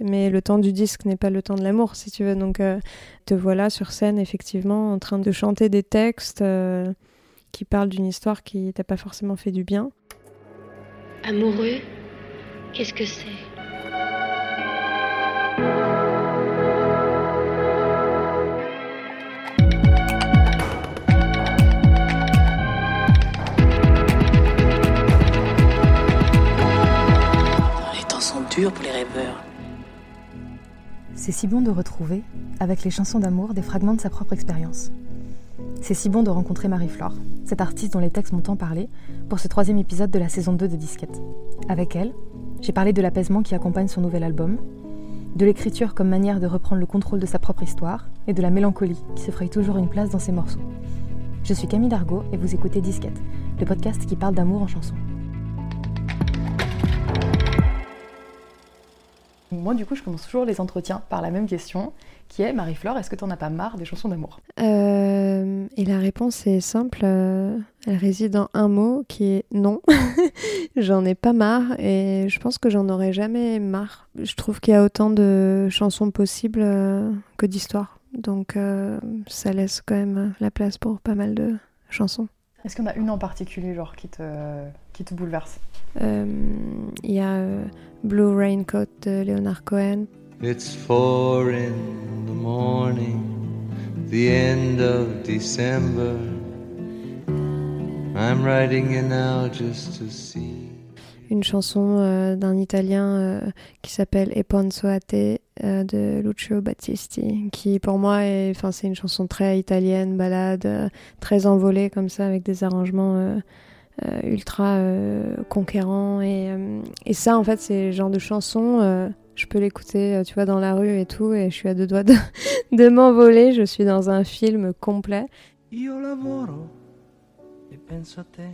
Mais le temps du disque n'est pas le temps de l'amour, si tu veux. Donc, euh, te voilà sur scène, effectivement, en train de chanter des textes euh, qui parlent d'une histoire qui t'a pas forcément fait du bien. Amoureux, qu'est-ce que c'est? Les temps sont durs pour les rêveurs. C'est si bon de retrouver, avec les chansons d'amour, des fragments de sa propre expérience. C'est si bon de rencontrer Marie-Flore, cette artiste dont les textes m'ont tant parlé, pour ce troisième épisode de la saison 2 de Disquette. Avec elle, j'ai parlé de l'apaisement qui accompagne son nouvel album, de l'écriture comme manière de reprendre le contrôle de sa propre histoire, et de la mélancolie qui se fraye toujours une place dans ses morceaux. Je suis Camille Dargaud et vous écoutez Disquette, le podcast qui parle d'amour en chanson. Moi, du coup, je commence toujours les entretiens par la même question, qui est Marie-Flore, est-ce que tu n'en as pas marre des chansons d'amour? Euh, et la réponse est simple. euh, elle réside en un mot qui est non. j'en ai pas marre et je pense que j'en aurai jamais marre. Je trouve qu'il y a autant de chansons possibles euh, que d'histoires. Donc ça laisse quand même la place pour pas mal de chansons. Est-ce en a une en particulier, genre, qui te, qui te bouleverse Euh, Il y a euh, Blue Raincoat de Leonard Cohen. It's four in the morning, the end of December. I'm writing you now just to see. une chanson euh, d'un Italien euh, qui s'appelle E Ponzo a te euh, de Lucio Battisti, qui pour moi est, c'est une chanson très italienne, balade, euh, très envolée comme ça, avec des arrangements euh, ultra conquérants et, et ça en fait c'est le genre de chanson. je peux l'écouter, tu vois, dans la rue et tout, et je suis à deux doigts de, de m'envoler. Je suis dans un film complet. Io lavoro e penso a te.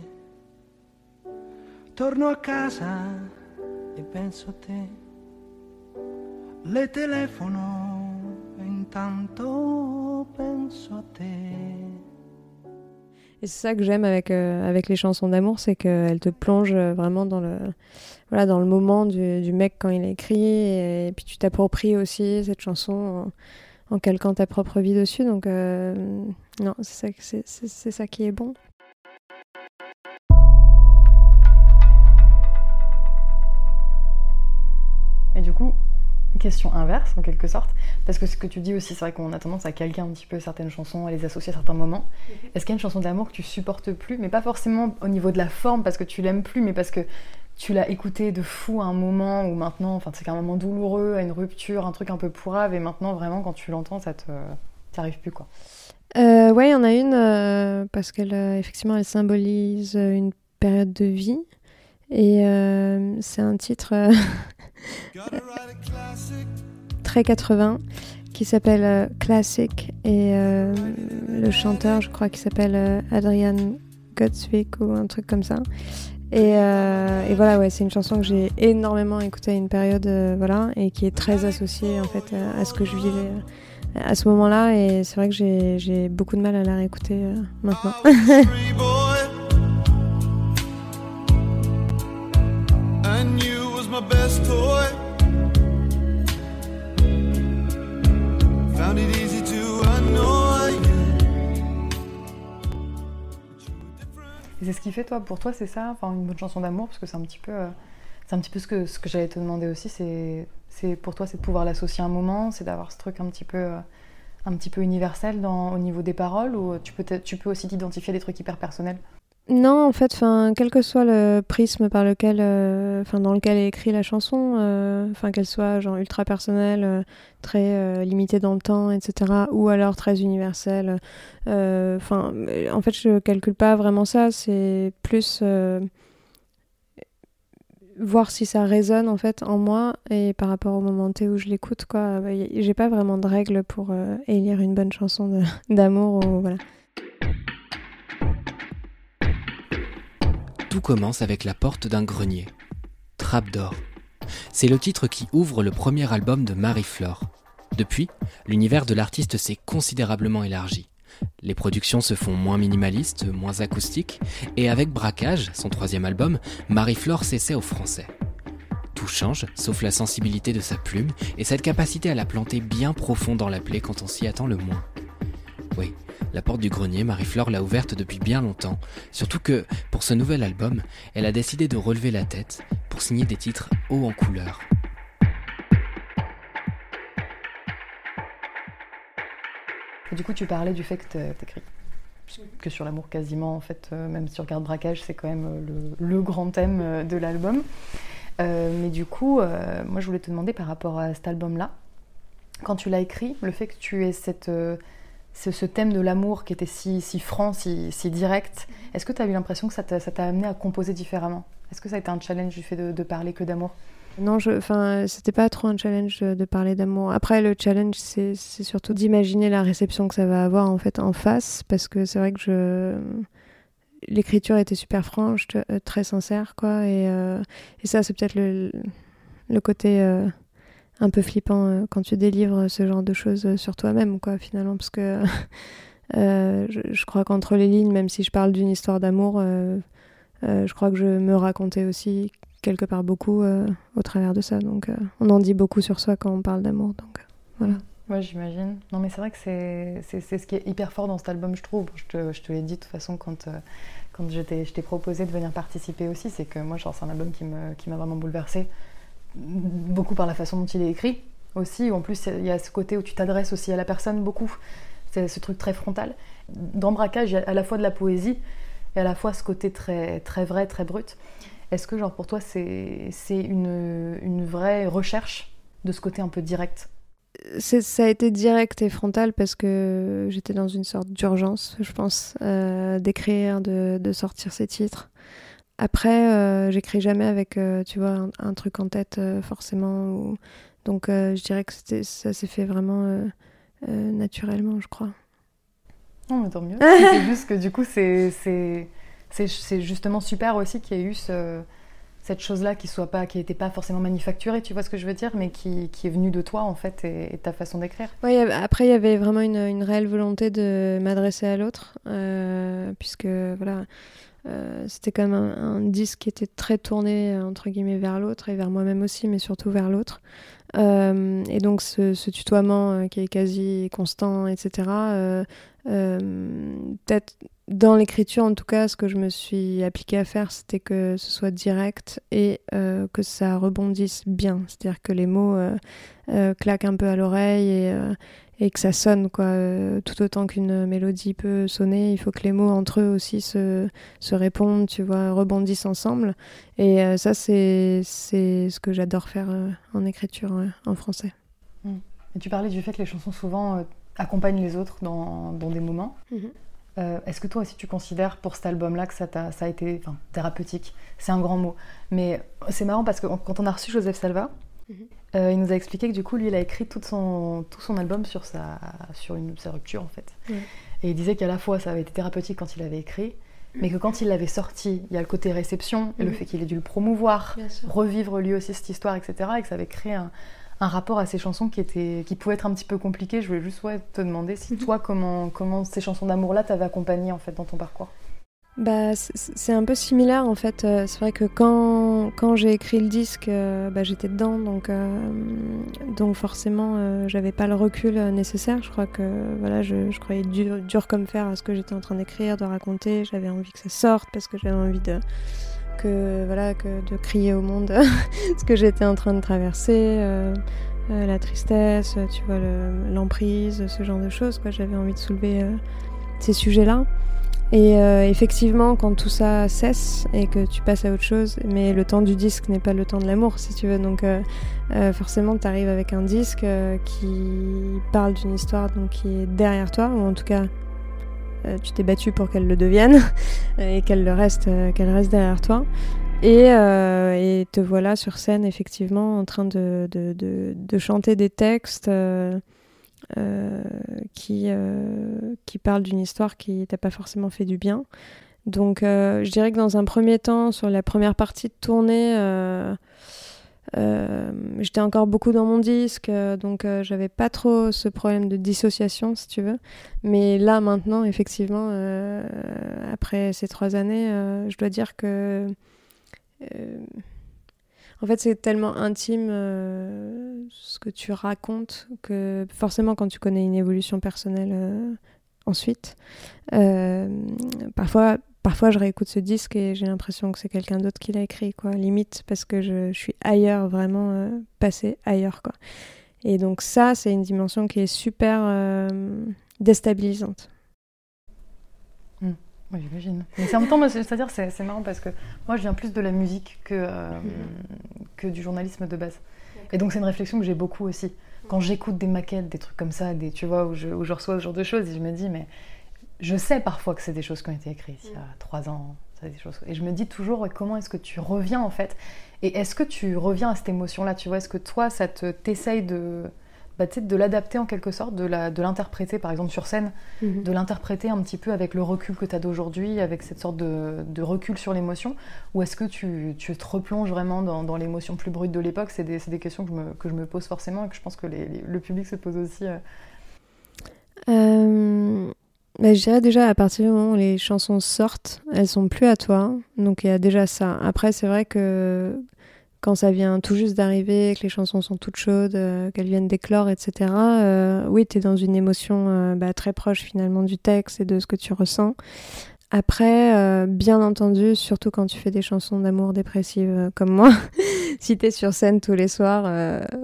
Torno a casa e penso a te. Le telefono intanto penso. Et c'est ça que j'aime avec, euh, avec les chansons d'amour, c'est qu'elles te plongent vraiment dans le, voilà, dans le moment du, mec quand il écrit, et, puis tu t'appropries aussi cette chanson en, calquant ta propre vie dessus. Donc, euh, non, c'est, c'est, c'est ça qui est bon. Question inverse en quelque sorte, parce que ce que tu dis aussi, c'est vrai qu'on a tendance à calquer un petit peu certaines chansons, à les associer à certains moments. Est-ce qu'il y a une chanson d'amour que tu supportes plus, mais pas forcément au niveau de la forme parce que tu l'aimes plus, mais parce que tu l'as écouté de fou à un moment où maintenant, enfin c'est un moment douloureux, à une rupture, un truc un peu pourrave, et maintenant vraiment quand tu l'entends, ça te, t'y arrives plus quoi. Euh, ouais, il y en a une, euh, parce qu'elle, euh, effectivement, elle symbolise euh, une période de vie. Et euh, c'est un titre euh, très 80 qui s'appelle euh, Classic. Et le chanteur, je crois qu'il s'appelle Adrian Godswick ou un truc comme ça. Et, voilà, ouais, c'est une chanson que j'ai énormément écoutée à une période, voilà, et qui est très associée en fait à, à ce que je vivais à ce moment-là. Et c'est vrai que j'ai beaucoup de mal à la réécouter maintenant. my c'est ce qui fait toi, pour toi, c'est ça, enfin une bonne chanson d'amour, parce que c'est un petit peu, euh, c'est un petit peu ce que ce que j'allais te demander aussi, c'est, pour toi, c'est de pouvoir l'associer à un moment, c'est d'avoir ce truc un petit peu, euh, un petit peu universel au niveau des paroles, ou tu peux, tu peux aussi t'identifier à des trucs hyper personnels? Non, en fait, quel que soit le prisme par lequel, euh, dans lequel est écrit la chanson, euh, enfin, qu'elle soit genre ultra personnelle, euh, très limitée dans le temps, etc., ou alors très universelle. en fait, je calcule pas vraiment ça. C'est plus voir si ça résonne en fait en moi et par rapport au moment T où je l'écoute, quoi. J'ai pas vraiment de règles pour élire une bonne chanson d'amour. Tout commence avec la porte d'un grenier. Trappe d'or. C'est le titre qui ouvre le premier album de Marie-Flore. Depuis, l'univers de l'artiste s'est considérablement élargi. Les productions se font moins minimalistes, moins acoustiques, et avec Braquage, son troisième album, Marie-Flore s'essaie au français. Tout change, sauf la sensibilité de sa plume et cette capacité à la planter bien profond dans la plaie quand on s'y attend le moins. Oui, la porte du grenier, Marie-Flore l'a ouverte depuis bien longtemps, surtout que, pour ce nouvel album, elle a décidé de relever la tête pour signer des titres hauts en couleur. du coup, tu parlais du fait que t'écris que sur l'amour quasiment, en fait, euh, même si tu regardes Braquage, c'est quand même euh, le, grand thème euh, de l'album. mais du coup, moi je voulais te demander par rapport à cet album-là, quand tu l'as écrit, le fait que tu aies cette, ce, thème de l'amour qui était si, si franc, si, si direct, est-ce que tu as eu l'impression que ça t'a amené à composer différemment? Est-ce que ça a été un challenge du fait de parler que d'amour? Non, enfin, c'était pas trop un challenge de, parler d'amour. Après, le challenge, c'est surtout d'imaginer la réception que ça va avoir en fait en face, parce que c'est vrai que l'écriture était super franche, euh, très sincère, quoi. Et, euh, et ça, c'est peut-être le, le, côté euh, un peu flippant quand tu délivres ce genre de choses sur toi-même, quoi, finalement, parce que je, je, crois qu'entre les lignes, même si je parle d'une histoire d'amour, je crois que je me racontais aussi quelque part beaucoup euh, au travers de ça. Donc, euh, on en dit beaucoup sur soi quand on parle d'amour. Donc, euh, voilà. Ouais, j'imagine. Non, mais c'est vrai que c'est, ce qui est hyper fort dans cet album, je trouve. Je te, je te l'ai dit de toute façon quand, quand je, t'ai, proposé de venir participer aussi. C'est que moi, c'est un album qui, me, qui m'a vraiment bouleversée. Beaucoup par la façon dont il est écrit aussi. en plus, il y a ce côté où tu t'adresses aussi à la personne beaucoup. C'est ce truc très frontal. Dans Braquage, il y a à la fois de la poésie et à la fois ce côté très, très vrai, très brut. Est-ce que genre pour toi c'est une, une vraie recherche de ce côté un peu direct? Ça a été direct et frontal parce que j'étais dans une sorte d'urgence, je pense, euh, d'écrire, de, de, sortir ces titres. Après, euh, j'écris jamais avec, euh, tu vois, un, truc en tête forcément. Donc, je dirais que ça s'est fait vraiment naturellement, je crois. Non, mais tant mieux. c'est juste que du coup, c'est justement super aussi qu'il y ait eu cette chose-là qui soit pas, qui n'était pas forcément manufacturée, tu vois ce que je veux dire, mais qui, qui est venue de toi en fait et, ta façon d'écrire. Oui, après il y avait vraiment une, une réelle volonté de m'adresser à l'autre, euh, puisque voilà, euh, c'était quand même un, disque qui était très tourné entre guillemets vers l'autre et vers moi-même aussi, mais surtout vers l'autre. Euh, et donc ce, tutoiement qui est quasi constant, etc. Peut-être dans l'écriture, en tout cas, ce que je me suis appliquée à faire, c'était que ce soit direct et euh, que ça rebondisse bien. C'est-à-dire que les mots euh, euh, claquent un peu à l'oreille et, et, que ça sonne, quoi. tout autant qu'une mélodie peut sonner, il faut que les mots entre eux aussi se, se répondent, tu vois, rebondissent ensemble. Et ça, c'est ce que j'adore faire en écriture en français. Mmh. Et tu parlais du fait que les chansons souvent accompagnent les autres dans, dans des moments. Mmh. Euh, est-ce que toi aussi tu considères pour cet album-là que ça, a, ça a été thérapeutique? C'est un grand mot. Mais c'est marrant parce que quand on a reçu Joseph Salva, euh, il nous a expliqué que du coup, lui, il a écrit tout son, tout son album sur sa, sur une, sa rupture en fait. Et il disait qu'à la fois ça avait été thérapeutique quand il avait écrit, mais que quand il l'avait sorti, il y a le côté réception et le mhm. fait qu'il ait dû le promouvoir, revivre lui aussi cette histoire, etc. Et que ça avait créé un, un rapport à ces chansons qui, était, qui pouvait être un petit peu compliqué. Je voulais juste te demander si mhm. toi, comment, comment ces chansons d'amour-là t'avaient accompagné en fait dans ton parcours? Bah, c'est un peu similaire en fait. Euh, c'est vrai que quand, quand j'ai écrit le disque, euh, bah, j'étais dedans, donc, euh, donc forcément j'avais pas le recul nécessaire. Je crois que voilà, je, croyais dur, dur comme fer à ce que j'étais en train d'écrire, de raconter. J'avais envie que ça sorte parce que j'avais envie de, que voilà que de crier au monde ce que j'étais en train de traverser la tristesse tu vois l'emprise ce genre de choses j'avais envie de soulever ces sujets et effectivement quand tout ça cesse et que tu passes à autre chose mais le temps du disque n'est pas le temps de l'amour si tu veux donc forcément tu arrives avec un disque qui parle d'une histoire donc qui est derrière toi ou en tout cas euh, tu t'es battu pour qu'elle le devienne et qu'elle le reste, euh, qu'elle reste derrière toi. Et, euh, et, te voilà sur scène effectivement en train de, de, de, chanter des textes qui, qui parlent d'une histoire qui t'a pas forcément fait du bien. Donc je dirais que dans un premier temps, sur la première partie de tournée, euh, j'étais encore beaucoup dans mon disque, euh, donc euh, j'avais pas trop ce problème de dissociation, si tu veux. Mais là, maintenant, effectivement, après ces trois années, je dois dire que. En fait, c'est tellement intime euh, ce que tu racontes que forcément, quand tu connais une évolution personnelle euh, ensuite, euh, parfois, parfois je réécoute ce disque et j'ai l'impression que c'est quelqu'un d'autre qui l'a écrit, quoi. Limite, parce que je, je suis ailleurs, vraiment passée ailleurs, quoi. Et donc ça, c'est une dimension qui est super déstabilisante. Oui, j'imagine. Mais c'est en même temps, c'est-à-dire, c'est c'est marrant parce que moi, je viens plus de la musique que, euh, que du journalisme de base. Et donc, c'est une réflexion que j'ai beaucoup aussi. Quand j'écoute des maquettes, des trucs comme ça, des, tu vois, où je, où je reçois ce genre de choses, et je me dis, mais je sais parfois que c'est des choses qui ont été écrites il y a trois ans. c'est Des choses. Et je me dis toujours, comment est-ce que tu reviens en fait? Et est-ce que tu reviens à cette émotion-là? Tu vois, est-ce que toi, ça te t'essaye de, bah, de l'adapter en quelque sorte, de la- de l'interpréter par exemple sur scène, Mhm. de l'interpréter un petit peu avec le recul que tu as d'aujourd'hui, avec cette sorte de, de recul sur l'émotion Ou est-ce que tu, tu te replonges vraiment dans, dans l'émotion plus brute de l'époque? C'est des, des questions que je, me, que je me pose forcément et que je pense que les- les- le public se pose aussi. euh. Euh, bah, je dirais déjà à partir du moment où les chansons sortent, elles sont plus à toi. Donc il y a déjà ça. Après, c'est vrai que quand ça vient tout juste d'arriver, que les chansons sont toutes chaudes, euh, qu'elles viennent d'éclore, etc., euh, oui, tu es dans une émotion euh, bah, très proche finalement du texte et de ce que tu ressens. Après, bien entendu, surtout quand tu fais des chansons d'amour dépressives comme moi, si t'es sur scène tous les soirs,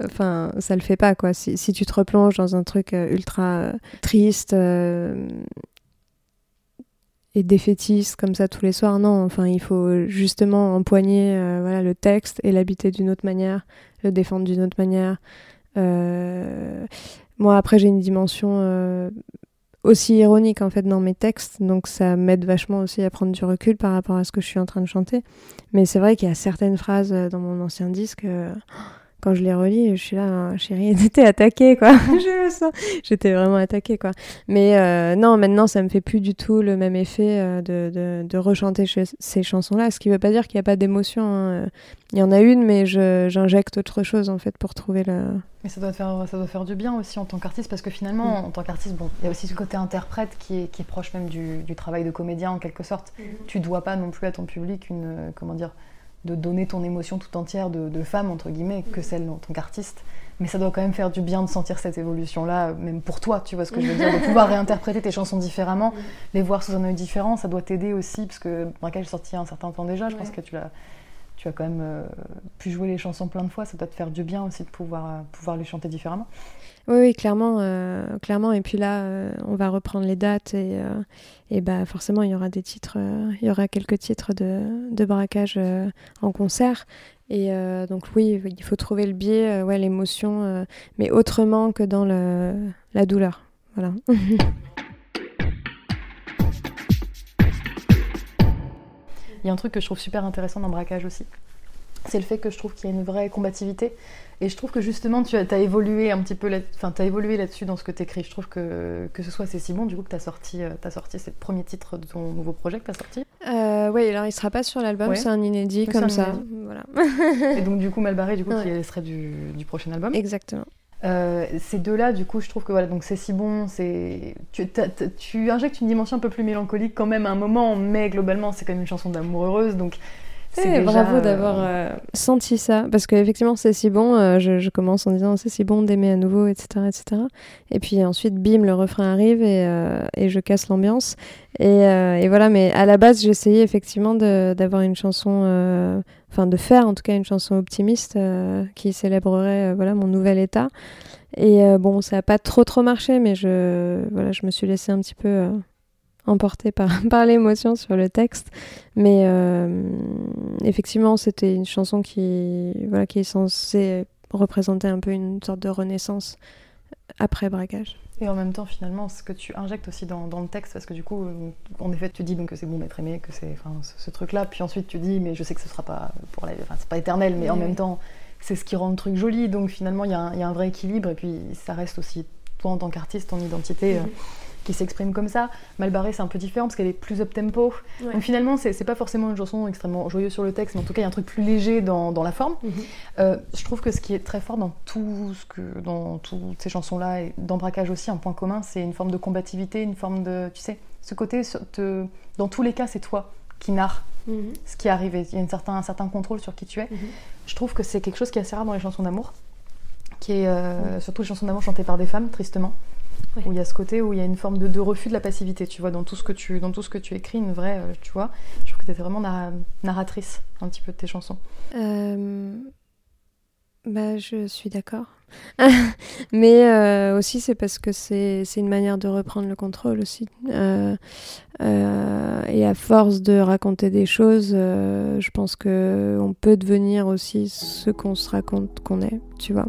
enfin, ça le fait pas quoi. Si, tu te replonges dans un truc ultra triste et défaitiste comme ça tous les soirs, non. Enfin, il faut justement empoigner euh, voilà le texte et l'habiter d'une autre manière, le défendre d'une autre manière. Euh, moi, après, j'ai une dimension euh, aussi ironique en fait dans mes textes, donc ça m'aide vachement aussi à prendre du recul par rapport à ce que je suis en train de chanter. Mais c'est vrai qu'il y a certaines phrases dans mon ancien disque, quand je les relis, je suis là, Ah, chérie, t'étais attaquée quoi. je le sens. J'étais vraiment attaquée quoi. Mais euh, non, maintenant ça me fait plus du tout le même effet euh, de, de, de rechanter ch- ces chansons-là, ce qui veut pas dire qu'il n'y a pas d'émotion. hein. Il y en a une, mais je- j'injecte autre chose en fait pour trouver le. Mais ça doit, faire, ça doit faire du bien aussi en tant qu'artiste, parce que finalement, en tant qu'artiste, bon, il y a aussi ce côté interprète qui est, qui est proche même du, du travail de comédien en quelque sorte. Tu dois pas non plus à ton public une, euh, comment dire, de donner ton émotion tout entière de, de femme, entre guillemets, que celle en tant qu'artiste. Mais ça doit quand même faire du bien de sentir cette évolution-là, même pour toi, tu vois ce que je veux dire, de pouvoir réinterpréter tes chansons différemment, les voir sous un œil différent, ça doit t'aider aussi, parce que Braquage est sorti il y a un certain temps déjà, je pense que tu l'as tu as quand même euh, pu jouer les chansons plein de fois, ça doit te faire du bien aussi de pouvoir, euh, pouvoir les chanter différemment. Oui, clairement, euh, clairement. Et puis là, on va reprendre les dates et, bah forcément, il y aura des titres, il y aura quelques titres de, de braquage en concert. Et donc oui, il faut trouver le biais, ouais, l'émotion, mais autrement que dans le, la douleur. Voilà. Il y a un truc que je trouve super intéressant dans Braquage aussi. C'est le fait que je trouve qu'il y a une vraie combativité. Et je trouve que justement, tu as, as évolué un petit peu là, enfin, as évolué là-dessus dans ce que tu écris. Je trouve que, que ce soit C'est si bon, du coup, que tu as sorti, euh, t'as sorti c'est le premier titre de ton nouveau projet que tu as sorti. Euh, oui, alors il sera pas sur l'album, Ouais. c'est un inédit comme un ça. inédit. Voilà. Et donc, du coup, Malbarré, du coup, Ouais. qui serait du, du prochain album. Exactement. Euh, ces deux-là, du coup, je trouve que voilà, donc c'est si bon, c'est tu, injectes une dimension un peu plus mélancolique quand même à un moment, mais globalement, c'est quand même une chanson d'amour heureuse, donc c'est Eh, déjà, bravo euh, d'avoir euh, senti ça, parce qu'effectivement c'est si bon, euh, je, je commence en disant c'est si bon d'aimer à nouveau, etc., etc. Et puis ensuite, bim, le refrain arrive et, euh, et je casse l'ambiance. Et, euh, et voilà, mais à la base j'essayais effectivement d'avoir une chanson, euh, enfin de faire en tout cas une chanson optimiste euh, qui célébrerait euh, voilà, mon nouvel état. Et euh, bon, ça n'a pas trop trop marché, mais je, voilà, je me suis laissée un petit peu... emportée par, par l'émotion sur le texte. Mais euh, effectivement, c'était une chanson qui, voilà, qui est censée représenter un peu une sorte de renaissance après braquage. Et en même temps, finalement, ce que tu injectes aussi dans, dans le texte, parce que du coup, euh, en effet, tu dis donc que c'est bon d'être aimé, que c'est enfin, ce, ce truc-là, puis ensuite tu dis, mais je sais que ce sera pas pour la, enfin, c'est pas éternel, mais en même temps, c'est ce qui rend le truc joli. Donc finalement, il y, a un- il y a un vrai équilibre, et puis ça reste aussi toi en tant qu'artiste, ton identité. euh, qui s'exprime comme ça. Malbarré, c'est un peu différent parce qu'elle est plus up tempo. Donc finalement, c'est pas forcément une chanson extrêmement joyeuse sur le texte, mais en tout cas, il y a un truc plus léger dans, dans la forme. Euh, je trouve que ce qui est très fort dans tout ce que dans toutes ces chansons-là et dans Braquage aussi, un point commun, c'est une forme de combativité, une forme de, tu sais, ce côté, te- dans tous les cas, c'est toi qui narre Mhm. ce qui arrive. Il y a une certain, un certain contrôle sur qui tu es. Mhm. Je trouve que c'est quelque chose qui est assez rare dans les chansons d'amour, qui est euh, surtout les chansons d'amour chantées par des femmes, tristement. Ouais. Où il y a ce côté où il y a une forme de, de refus de la passivité, tu vois, dans tout ce que tu, dans tout ce que tu écris, une vraie, euh, tu vois. Je trouve que tu étais vraiment narra- narratrice un petit peu de tes chansons. Euh, bah, je suis d'accord. Mais euh, aussi, c'est parce que c'est une manière de reprendre le contrôle aussi. Euh, euh, et à force de raconter des choses, je pense que on peut devenir aussi ce qu'on se raconte qu'on est, tu vois.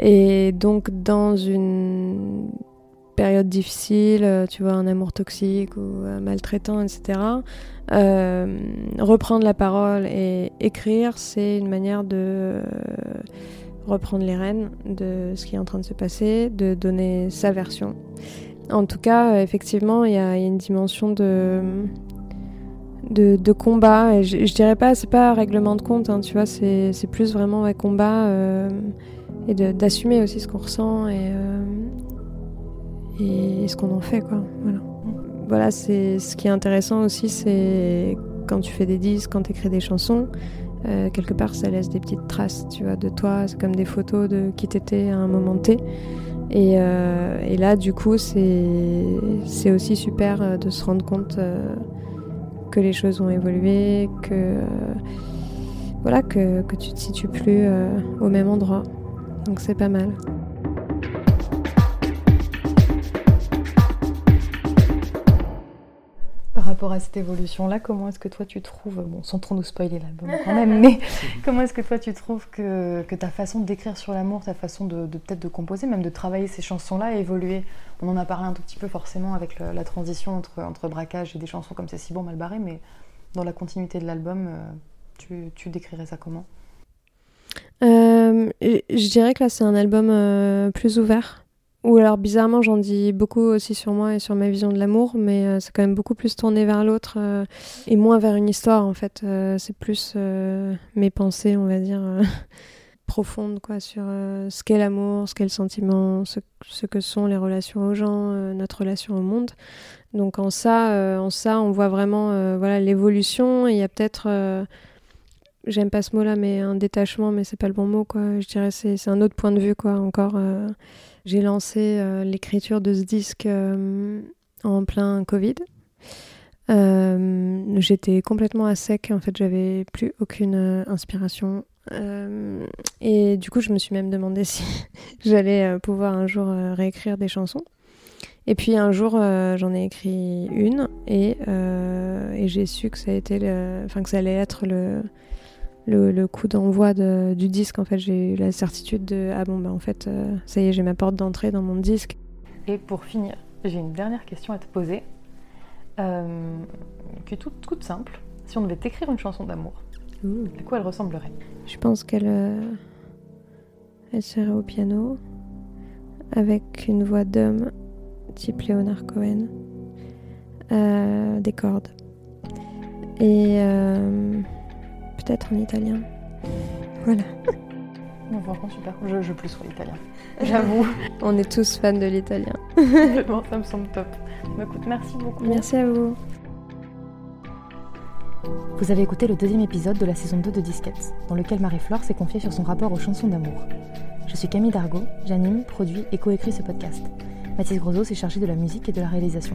Et donc, dans une période difficile, euh, tu vois, un amour toxique ou euh, maltraitant, etc., euh, reprendre la parole et écrire, c'est une manière de reprendre les rênes de ce qui est en train de se passer, de donner sa version. En tout cas, effectivement, il y, a une dimension de, de, combat. Et je, je dirais pas, c'est pas un règlement de compte, hein, tu vois, c'est plus vraiment un combat et d'assumer aussi ce qu'on ressent et, et ce qu'on en fait, quoi. Voilà voilà, c'est ce qui est intéressant aussi, c'est quand tu fais des disques, quand tu écris des chansons, euh, quelque part ça laisse des petites traces, tu vois, de toi. C'est comme des photos de qui t'étais à un moment T. Et, euh, là, du coup, c'est aussi super euh, de se rendre compte que les choses ont évolué, que voilà, que, que tu te situes plus au même endroit. Donc c'est pas mal. Rapport à cette évolution-là, comment est-ce que toi tu trouves, bon, sans trop nous spoiler l'album quand même, mais comment est-ce que toi tu trouves que, que ta façon d'écrire sur l'amour, ta façon de, de peut-être de composer, même de travailler ces chansons-là a évolué? On en a parlé un tout petit peu forcément avec le- la transition entre, entre braquage et des chansons comme C'est si bon, mal barré, mais dans la continuité de l'album, euh, tu, tu décrirais ça comment? Euh, je je dirais que là, c'est un album euh, plus ouvert. Ou alors, bizarrement, j'en dis beaucoup aussi sur moi et sur ma vision de l'amour, mais euh, c'est quand même beaucoup plus tourné vers l'autre euh, et moins vers une histoire, en fait. Euh, c'est plus mes pensées, on va dire, profondes, quoi, sur ce qu'est l'amour, ce qu'est le sentiment, ce, ce que sont les relations aux gens, notre relation au monde. Donc, en ça, en ça on voit vraiment voilà, l'évolution. Il y a peut-être. J'aime pas ce mot-là, mais un détachement, mais c'est pas le bon mot, quoi. Je dirais c'est c'est un autre point de vue, quoi. Encore, euh, j'ai lancé euh, l'écriture de ce disque euh, en plein Covid. J'étais complètement à sec, en fait, j'avais plus aucune inspiration. Et du coup, je me suis même demandé si j'allais pouvoir un jour réécrire des chansons. Et puis un jour, j'en ai écrit une et, j'ai su que ça allait être le, le, le coup d'envoi de- du disque. En fait, j'ai eu la certitude de ah bon bah en fait euh, ça y est, j'ai ma porte d'entrée dans mon disque. Et pour finir, j'ai une dernière question à te poser, euh, qui est toute, toute simple. Si on devait t'écrire une chanson d'amour, à quoi elle ressemblerait? Je pense qu'elle euh, elle serait au piano avec une voix d'homme type Leonard Cohen, euh, des cordes et euh, peut-être en italien. Voilà. Non, franchement, super. Je, je plus sur l'italien. J'avoue. On est tous fans de l'italien. Vraiment, ça me semble top. Bah, écoute, merci beaucoup. Merci à vous. Vous avez écouté le deuxième épisode de la saison 2 de Disquette, dans lequel Marie-Flore s'est confiée sur son rapport aux chansons d'amour. Je suis Camille Dargaud, j'anime, produis et coécris ce podcast. Mathis Grosot s'est chargé de la musique et de la réalisation.